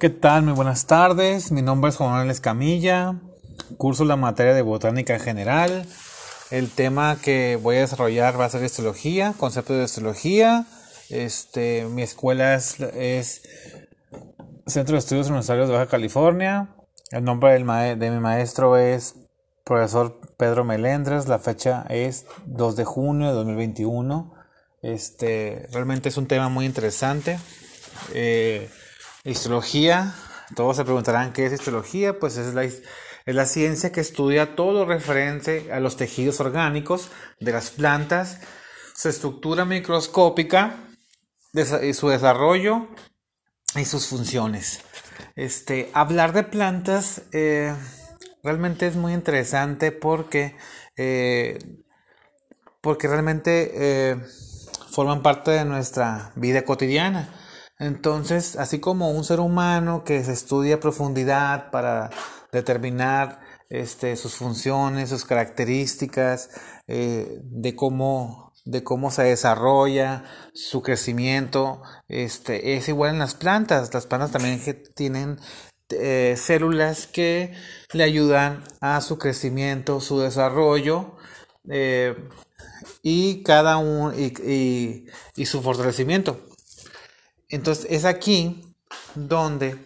¿Qué tal? Muy buenas tardes. Mi nombre es Juan Manuel Escamilla. Curso la materia de botánica general. El tema que voy a desarrollar va a ser histología, concepto de histología. Este, mi escuela es, Centro de Estudios Universitarios de Baja California. El nombre de mi maestro es profesor Pedro Melendres. La fecha es 2 de junio de 2021. Este, realmente es un tema muy interesante. Eh, Histología, todos se preguntarán qué es histología, pues es la, es la ciencia que estudia todo lo referente a los tejidos orgánicos de las plantas, su estructura microscópica, su desarrollo y sus funciones. Este, hablar de plantas eh, realmente es muy interesante porque, eh, porque realmente eh, forman parte de nuestra vida cotidiana. Entonces, así como un ser humano que se estudia a profundidad para determinar este, sus funciones, sus características, eh, de cómo de cómo se desarrolla su crecimiento, este, es igual en las plantas. Las plantas también tienen eh, células que le ayudan a su crecimiento, su desarrollo eh, y cada uno y su fortalecimiento. Entonces es aquí donde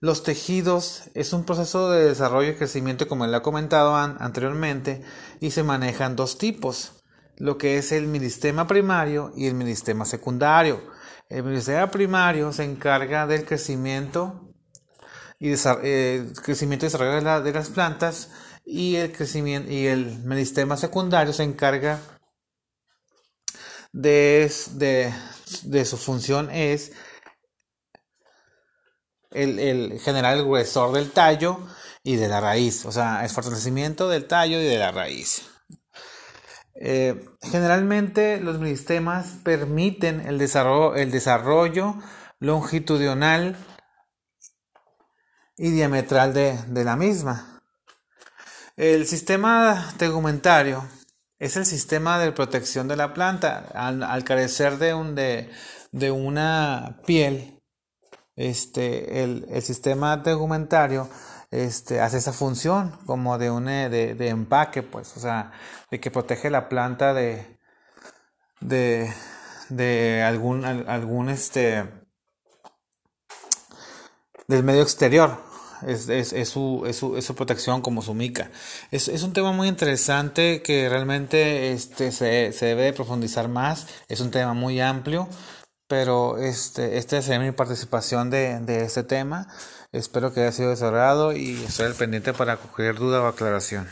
los tejidos es un proceso de desarrollo y crecimiento como le he comentado anteriormente y se manejan dos tipos, lo que es el meristema primario y el meristema secundario. El meristema primario se encarga del crecimiento y eh, crecimiento y desarrollo de, las plantas y el crecimiento y el meristema secundario se encarga de, de su función es el, el, generar el gruesor del tallo y de la raíz, o sea, el fortalecimiento del tallo y de la raíz. Eh, generalmente los meristemas permiten el desarrollo, el desarrollo longitudinal y diametral de, de la misma. El sistema tegumentario es el sistema de protección de la planta. Al, carecer de, un, de, de, una piel, este, el, el sistema tegumentario este, hace esa función como de, un, de, de, empaque, pues, o sea, de que protege la planta de, de, de algún, algún, este, del medio exterior es, es, es, su, es, su, es, su, protección como su mica. Es, es un tema muy interesante que realmente este, se, se debe profundizar más, es un tema muy amplio, pero este, esta es mi participación de, de este tema. Espero que haya sido desarrollado y estoy al pendiente para cualquier duda o aclaración.